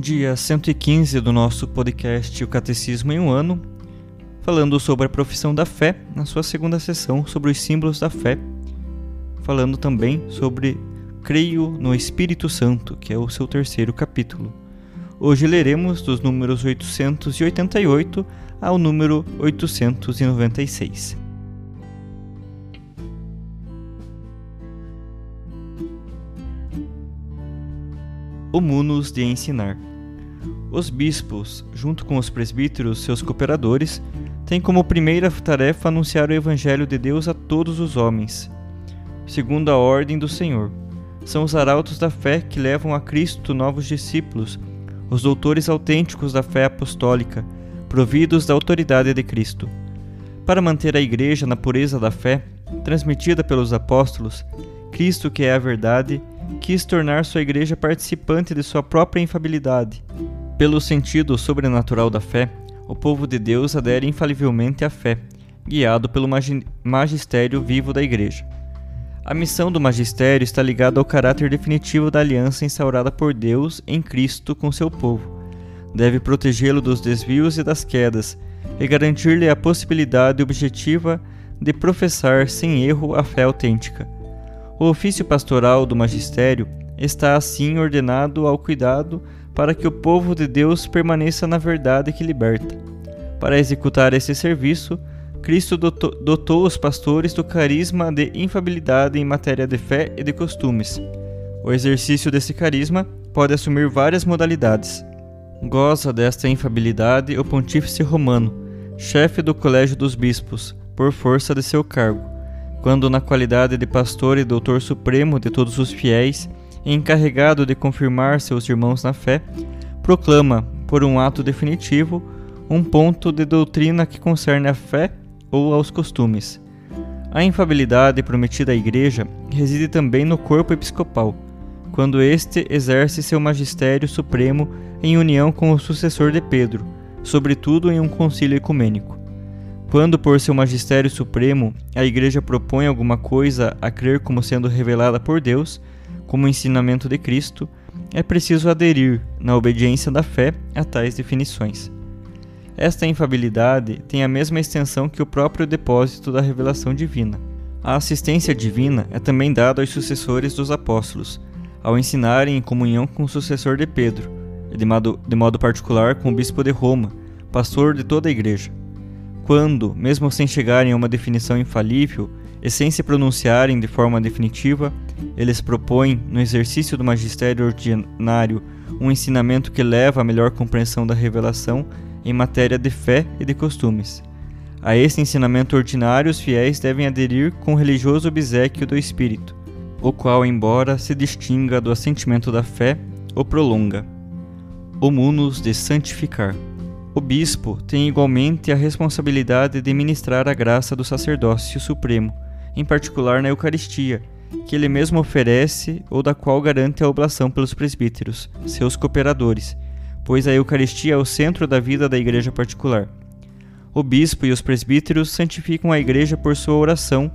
Dia 115 do nosso podcast O Catecismo em um Ano, falando sobre a profissão da fé, na sua segunda sessão, sobre os símbolos da fé, falando também sobre Creio no Espírito Santo, que é o seu terceiro capítulo. Hoje leremos dos números 888 ao número 896. O Munus de ensinar. Os bispos, junto com os presbíteros, seus cooperadores, têm como primeira tarefa anunciar o Evangelho de Deus a todos os homens, segundo a ordem do Senhor. São os arautos da fé que levam a Cristo novos discípulos, os doutores autênticos da fé apostólica, providos da autoridade de Cristo. Para manter a Igreja na pureza da fé, transmitida pelos apóstolos, Cristo, que é a verdade, quis tornar sua Igreja participante de sua própria infabilidade pelo sentido sobrenatural da fé, o povo de Deus adere infalivelmente à fé, guiado pelo magistério vivo da Igreja. A missão do magistério está ligada ao caráter definitivo da aliança instaurada por Deus em Cristo com seu povo. Deve protegê-lo dos desvios e das quedas e garantir-lhe a possibilidade objetiva de professar sem erro a fé autêntica. O ofício pastoral do magistério está assim ordenado ao cuidado para que o povo de Deus permaneça na verdade que liberta. Para executar esse serviço, Cristo dotou os pastores do carisma de infabilidade em matéria de fé e de costumes. O exercício desse carisma pode assumir várias modalidades. Goza desta infabilidade o pontífice romano, chefe do colégio dos bispos, por força de seu cargo, quando, na qualidade de pastor e doutor supremo de todos os fiéis, encarregado de confirmar seus irmãos na fé, proclama, por um ato definitivo, um ponto de doutrina que concerne à fé ou aos costumes. A infabilidade prometida à Igreja reside também no corpo episcopal, quando este exerce seu magistério supremo em união com o sucessor de Pedro, sobretudo em um concílio ecumênico. Quando, por seu magistério supremo, a Igreja propõe alguma coisa a crer como sendo revelada por Deus, como ensinamento de Cristo, é preciso aderir, na obediência da fé, a tais definições. Esta infabilidade tem a mesma extensão que o próprio depósito da revelação divina. A assistência divina é também dada aos sucessores dos apóstolos, ao ensinarem em comunhão com o sucessor de Pedro, e de modo, de modo particular com o bispo de Roma, pastor de toda a igreja. Quando, mesmo sem chegarem a uma definição infalível, e sem se pronunciarem de forma definitiva, eles propõem, no exercício do magistério ordinário, um ensinamento que leva à melhor compreensão da revelação em matéria de fé e de costumes. A esse ensinamento ordinário, os fiéis devem aderir com o religioso obsequio do Espírito, o qual, embora se distinga do assentimento da fé, o prolonga. O munus de santificar. O bispo tem igualmente a responsabilidade de ministrar a graça do sacerdócio supremo, em particular na Eucaristia, que ele mesmo oferece ou da qual garante a oblação pelos presbíteros, seus cooperadores, pois a Eucaristia é o centro da vida da igreja particular. O bispo e os presbíteros santificam a igreja por sua oração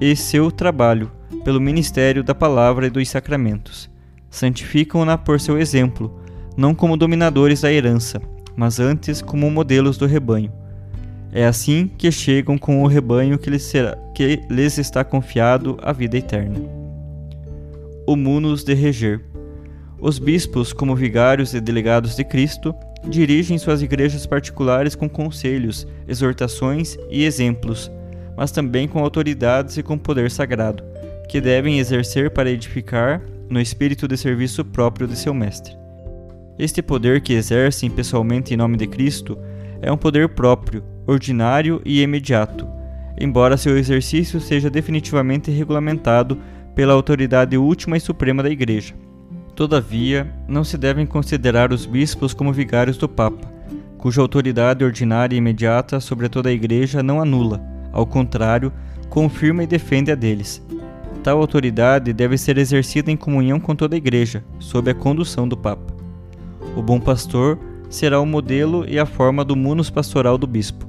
e seu trabalho, pelo ministério da palavra e dos sacramentos. Santificam-na por seu exemplo, não como dominadores da herança, mas antes como modelos do rebanho é assim que chegam com o rebanho que lhes, será, que lhes está confiado a vida eterna. O munus de reger. Os bispos, como vigários e delegados de Cristo, dirigem suas igrejas particulares com conselhos, exortações e exemplos, mas também com autoridades e com poder sagrado, que devem exercer para edificar no espírito de serviço próprio de seu mestre. Este poder que exercem pessoalmente em nome de Cristo é um poder próprio, ordinário e imediato, embora seu exercício seja definitivamente regulamentado pela autoridade última e suprema da Igreja. Todavia, não se devem considerar os bispos como vigários do Papa, cuja autoridade ordinária e imediata sobre toda a Igreja não anula, ao contrário, confirma e defende a deles. Tal autoridade deve ser exercida em comunhão com toda a Igreja, sob a condução do Papa. O bom pastor será o modelo e a forma do munus pastoral do bispo.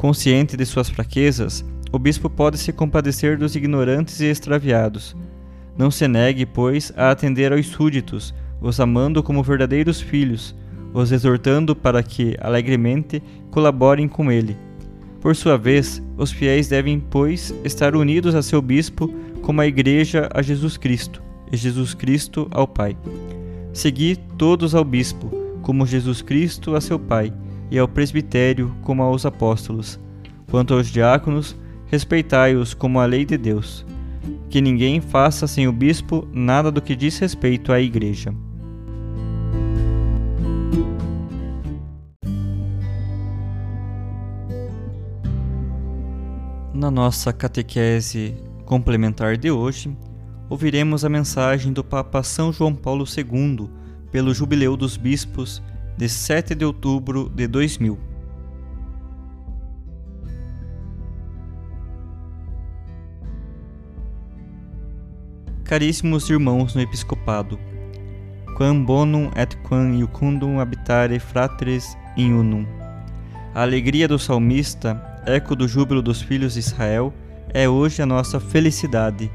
Consciente de suas fraquezas, o bispo pode se compadecer dos ignorantes e extraviados não se negue, pois, a atender aos súditos, os amando como verdadeiros filhos, os exortando para que, alegremente, colaborem com ele. Por sua vez, os fiéis devem, pois, estar unidos a seu bispo como a Igreja a Jesus Cristo, e Jesus Cristo ao Pai. Segui todos ao bispo, como Jesus Cristo a seu Pai, e ao presbitério como aos apóstolos. Quanto aos diáconos, respeitai-os como a lei de Deus que ninguém faça sem o bispo nada do que diz respeito à Igreja. Na nossa catequese complementar de hoje, ouviremos a mensagem do Papa São João Paulo II pelo Jubileu dos Bispos de 7 de outubro de 2000. Caríssimos irmãos no episcopado, quam bonum et quam iucundum habitare fratres in unum. A alegria do salmista, eco do júbilo dos filhos de Israel, é hoje a nossa felicidade.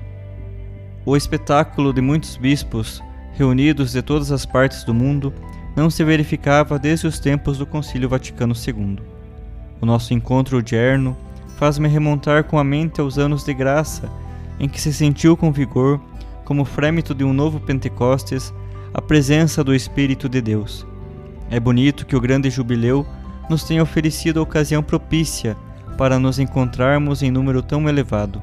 O espetáculo de muitos bispos, reunidos de todas as partes do mundo, não se verificava desde os tempos do Concílio Vaticano II. O nosso encontro odierno faz-me remontar com a mente aos anos de graça em que se sentiu com vigor como frêmito de um novo Pentecostes, a presença do Espírito de Deus. É bonito que o grande jubileu nos tenha oferecido a ocasião propícia para nos encontrarmos em número tão elevado.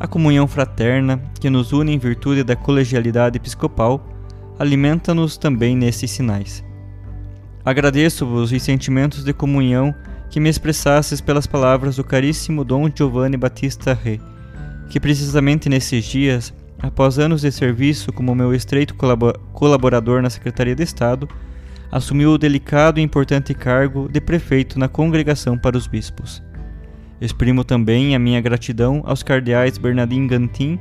A comunhão fraterna, que nos une em virtude da colegialidade episcopal, alimenta-nos também nesses sinais. Agradeço-vos os sentimentos de comunhão que me expressasses pelas palavras do caríssimo Dom Giovanni Battista Re, que precisamente nesses dias Após anos de serviço como meu estreito colaborador na Secretaria de Estado, assumiu o delicado e importante cargo de prefeito na Congregação para os Bispos. Exprimo também a minha gratidão aos cardeais Bernardino Gantin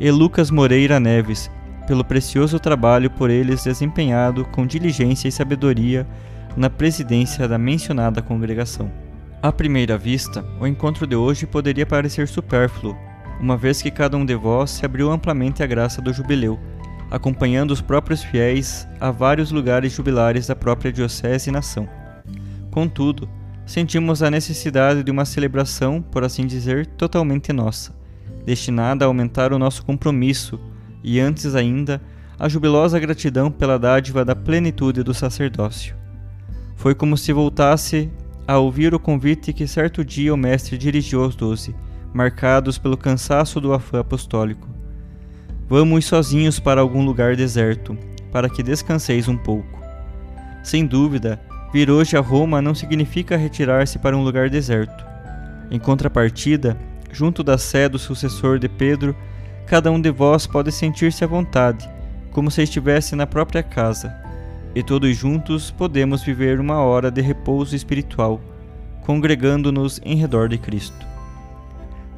e Lucas Moreira Neves pelo precioso trabalho por eles desempenhado com diligência e sabedoria na presidência da mencionada congregação. À primeira vista, o encontro de hoje poderia parecer supérfluo, uma vez que cada um de vós se abriu amplamente à graça do jubileu, acompanhando os próprios fiéis a vários lugares jubilares da própria diocese e nação. Contudo, sentimos a necessidade de uma celebração, por assim dizer, totalmente nossa, destinada a aumentar o nosso compromisso e, antes ainda, a jubilosa gratidão pela dádiva da plenitude do sacerdócio. Foi como se voltasse a ouvir o convite que certo dia o Mestre dirigiu aos doze marcados pelo cansaço do afã apostólico. Vamos sozinhos para algum lugar deserto, para que descanseis um pouco. Sem dúvida, vir hoje a Roma não significa retirar-se para um lugar deserto. Em contrapartida, junto da sé do sucessor de Pedro, cada um de vós pode sentir-se à vontade, como se estivesse na própria casa, e todos juntos podemos viver uma hora de repouso espiritual, congregando-nos em redor de Cristo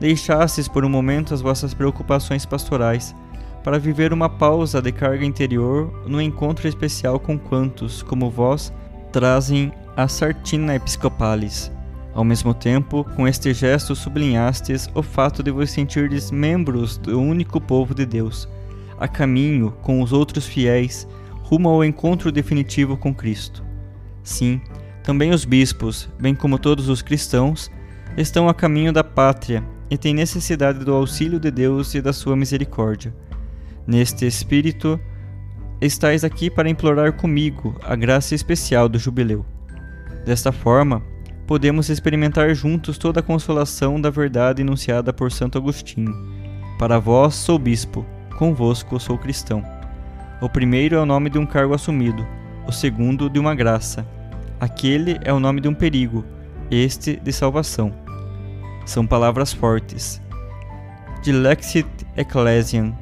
deixastes por um momento as vossas preocupações pastorais, para viver uma pausa de carga interior no encontro especial com quantos, como vós, trazem a sartina episcopalis. Ao mesmo tempo, com este gesto sublinhastes o fato de vos sentirdes membros do único povo de Deus, a caminho com os outros fiéis, rumo ao encontro definitivo com Cristo. Sim, também os bispos, bem como todos os cristãos, estão a caminho da pátria e tem necessidade do auxílio de Deus e da sua misericórdia. Neste espírito, estais aqui para implorar comigo a graça especial do jubileu. Desta forma, podemos experimentar juntos toda a consolação da verdade enunciada por Santo Agostinho. Para vós sou bispo, convosco sou cristão. O primeiro é o nome de um cargo assumido, o segundo de uma graça. Aquele é o nome de um perigo, este de salvação. São palavras fortes. Dilexit Ecclesiam.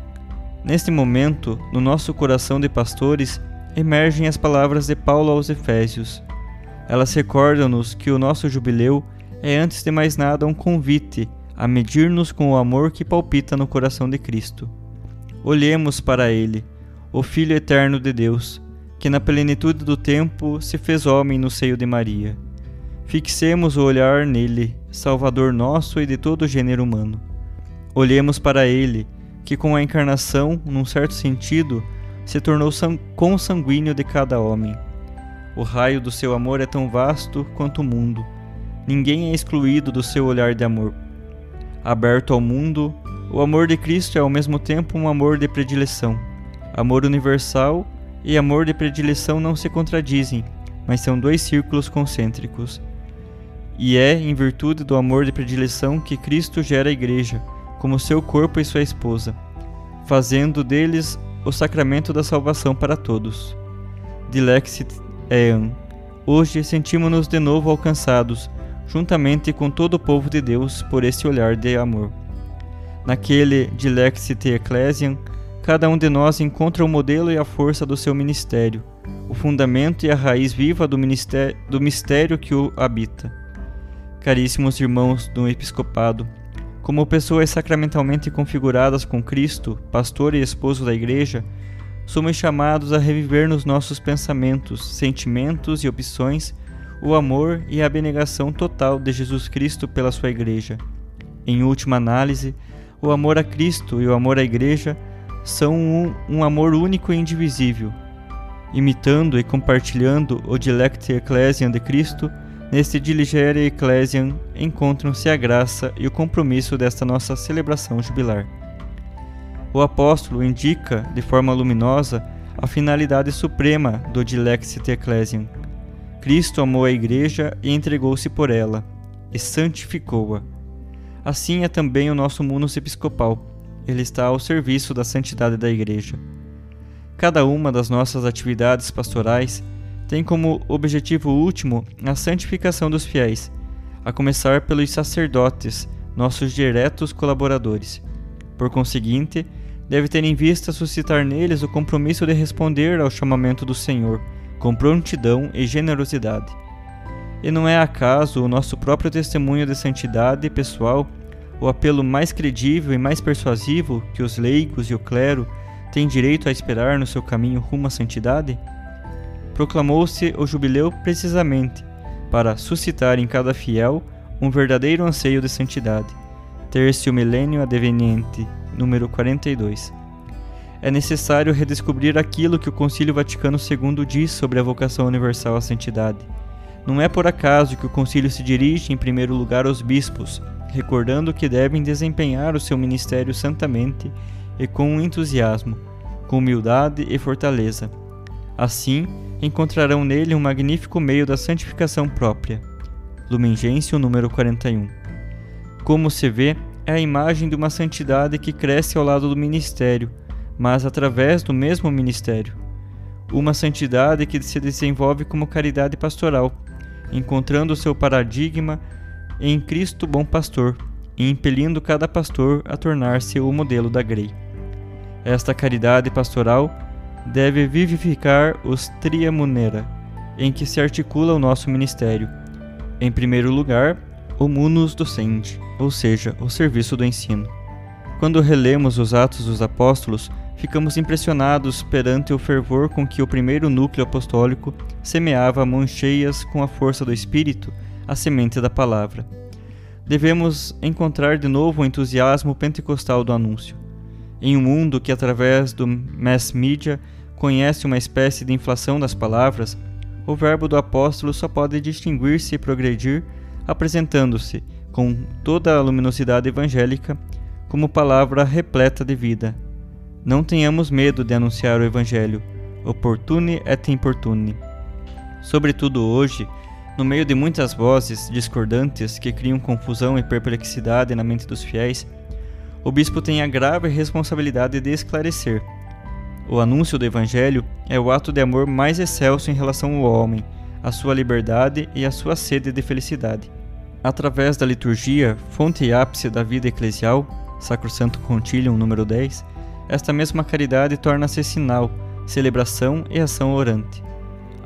Neste momento, no nosso coração de pastores, emergem as palavras de Paulo aos Efésios. Elas recordam-nos que o nosso jubileu é antes de mais nada um convite a medir-nos com o amor que palpita no coração de Cristo. Olhemos para Ele, o Filho eterno de Deus, que na plenitude do tempo se fez homem no seio de Maria. Fixemos o olhar nele, Salvador nosso e de todo o gênero humano. Olhemos para ele, que com a encarnação, num certo sentido, se tornou consanguíneo de cada homem. O raio do seu amor é tão vasto quanto o mundo. Ninguém é excluído do seu olhar de amor. Aberto ao mundo, o amor de Cristo é ao mesmo tempo um amor de predileção. Amor universal e amor de predileção não se contradizem, mas são dois círculos concêntricos. E é em virtude do amor de predileção que Cristo gera a Igreja, como seu corpo e sua esposa, fazendo deles o sacramento da salvação para todos. Dilexit Ean. Hoje sentimos-nos de novo alcançados, juntamente com todo o povo de Deus, por esse olhar de amor. Naquele Dilexit Ecclesiam, cada um de nós encontra o modelo e a força do seu ministério, o fundamento e a raiz viva do, do mistério que o habita. Caríssimos irmãos do episcopado, como pessoas sacramentalmente configuradas com Cristo, pastor e esposo da Igreja, somos chamados a reviver nos nossos pensamentos, sentimentos e opções o amor e a abnegação total de Jesus Cristo pela sua Igreja. Em última análise, o amor a Cristo e o amor à Igreja são um, um amor único e indivisível. Imitando e compartilhando o Dilecte Ecclesiam de Cristo, Neste Diligere Ecclesiam encontram-se a graça e o compromisso desta nossa celebração jubilar. O apóstolo indica, de forma luminosa, a finalidade suprema do Dilexit Ecclesiam. Cristo amou a Igreja e entregou-se por ela, e santificou-a. Assim é também o nosso munus episcopal. Ele está ao serviço da santidade da Igreja. Cada uma das nossas atividades pastorais tem como objetivo último a santificação dos fiéis, a começar pelos sacerdotes, nossos diretos colaboradores. Por conseguinte, deve ter em vista suscitar neles o compromisso de responder ao chamamento do Senhor com prontidão e generosidade. E não é acaso o nosso próprio testemunho de santidade pessoal o apelo mais credível e mais persuasivo que os leigos e o clero têm direito a esperar no seu caminho rumo à santidade? proclamou-se o jubileu precisamente para suscitar em cada fiel um verdadeiro anseio de santidade. Tercio Milênio Adveniente, número 42. É necessário redescobrir aquilo que o Concílio Vaticano II diz sobre a vocação universal à santidade. Não é por acaso que o concílio se dirige em primeiro lugar aos bispos, recordando que devem desempenhar o seu ministério santamente e com entusiasmo, com humildade e fortaleza. Assim, encontrarão nele um magnífico meio da santificação própria. Lumen Gentium número 41. Como se vê, é a imagem de uma santidade que cresce ao lado do ministério, mas através do mesmo ministério. Uma santidade que se desenvolve como caridade pastoral, encontrando seu paradigma em Cristo bom pastor e impelindo cada pastor a tornar-se o modelo da Grey. Esta caridade pastoral deve vivificar os Triamunera, em que se articula o nosso ministério. Em primeiro lugar, o munus docente, ou seja, o serviço do ensino. Quando relemos os Atos dos Apóstolos, ficamos impressionados perante o fervor com que o primeiro núcleo apostólico semeava mãos cheias com a força do Espírito a semente da palavra. Devemos encontrar de novo o entusiasmo pentecostal do anúncio. Em um mundo que, através do mass media, conhece uma espécie de inflação das palavras, o verbo do apóstolo só pode distinguir-se e progredir apresentando-se, com toda a luminosidade evangélica, como palavra repleta de vida. Não tenhamos medo de anunciar o Evangelho. opportune et importune. Sobretudo hoje, no meio de muitas vozes discordantes que criam confusão e perplexidade na mente dos fiéis, o bispo tem a grave responsabilidade de esclarecer. O anúncio do Evangelho é o ato de amor mais excelso em relação ao homem, à sua liberdade e à sua sede de felicidade. Através da liturgia, fonte e ápice da vida eclesial, Sacrosanto Concilium número 10, esta mesma caridade torna-se sinal, celebração e ação orante.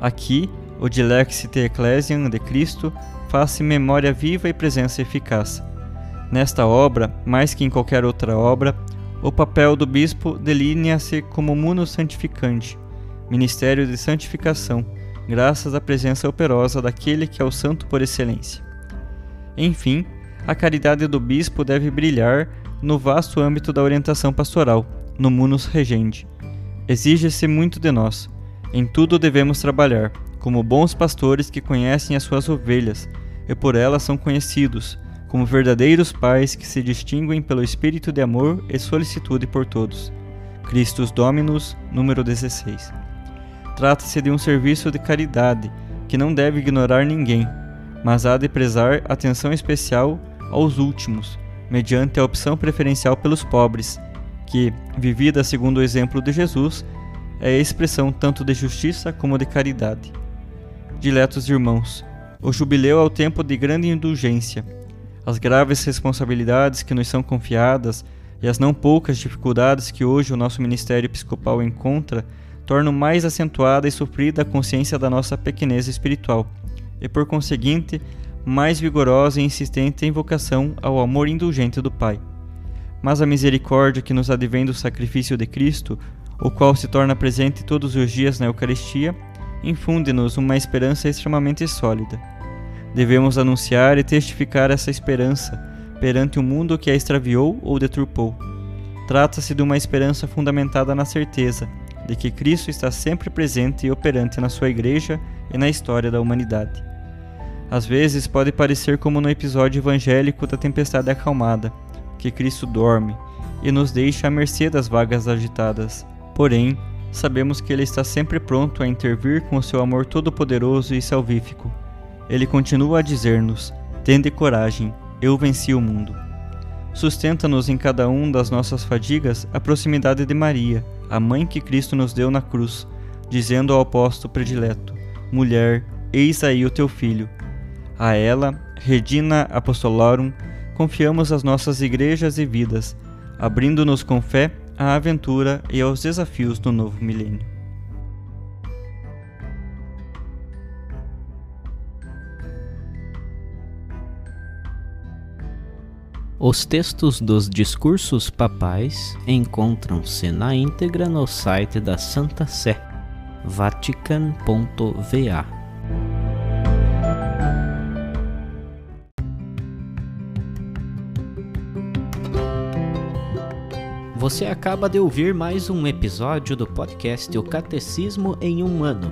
Aqui, o Dilexite Ecclesiam de Cristo faz-se memória viva e presença eficaz. Nesta obra, mais que em qualquer outra obra, o papel do bispo delinea-se como muno santificante, ministério de santificação, graças à presença operosa daquele que é o santo por excelência. Enfim, a caridade do bispo deve brilhar no vasto âmbito da orientação pastoral, no munus regendi. Exige-se muito de nós. Em tudo devemos trabalhar, como bons pastores que conhecem as suas ovelhas e por elas são conhecidos, como verdadeiros pais que se distinguem pelo espírito de amor e solicitude por todos. Christus Dominus, número 16. Trata-se de um serviço de caridade que não deve ignorar ninguém, mas há de prezar atenção especial aos últimos, mediante a opção preferencial pelos pobres, que, vivida segundo o exemplo de Jesus, é a expressão tanto de justiça como de caridade. Diletos irmãos, o jubileu é o tempo de grande indulgência. As graves responsabilidades que nos são confiadas e as não poucas dificuldades que hoje o nosso ministério episcopal encontra tornam mais acentuada e sofrida a consciência da nossa pequenez espiritual e, por conseguinte, mais vigorosa e insistente a invocação ao amor indulgente do Pai. Mas a misericórdia que nos advém do sacrifício de Cristo, o qual se torna presente todos os dias na Eucaristia, infunde-nos uma esperança extremamente sólida. Devemos anunciar e testificar essa esperança perante o um mundo que a extraviou ou deturpou. Trata-se de uma esperança fundamentada na certeza de que Cristo está sempre presente e operante na sua Igreja e na história da humanidade. Às vezes pode parecer como no episódio evangélico da tempestade acalmada, que Cristo dorme e nos deixa à mercê das vagas agitadas. Porém, sabemos que Ele está sempre pronto a intervir com o seu amor todo-poderoso e salvífico. Ele continua a dizer-nos: Tende coragem, eu venci o mundo. Sustenta-nos em cada um das nossas fadigas a proximidade de Maria, a mãe que Cristo nos deu na cruz, dizendo ao apóstolo predileto: Mulher, eis aí o teu filho. A ela, Regina Apostolorum, confiamos as nossas igrejas e vidas, abrindo-nos com fé à aventura e aos desafios do novo milênio. Os textos dos discursos papais encontram-se na íntegra no site da Santa Sé, vatican.va. Você acaba de ouvir mais um episódio do podcast O Catecismo em um Ano.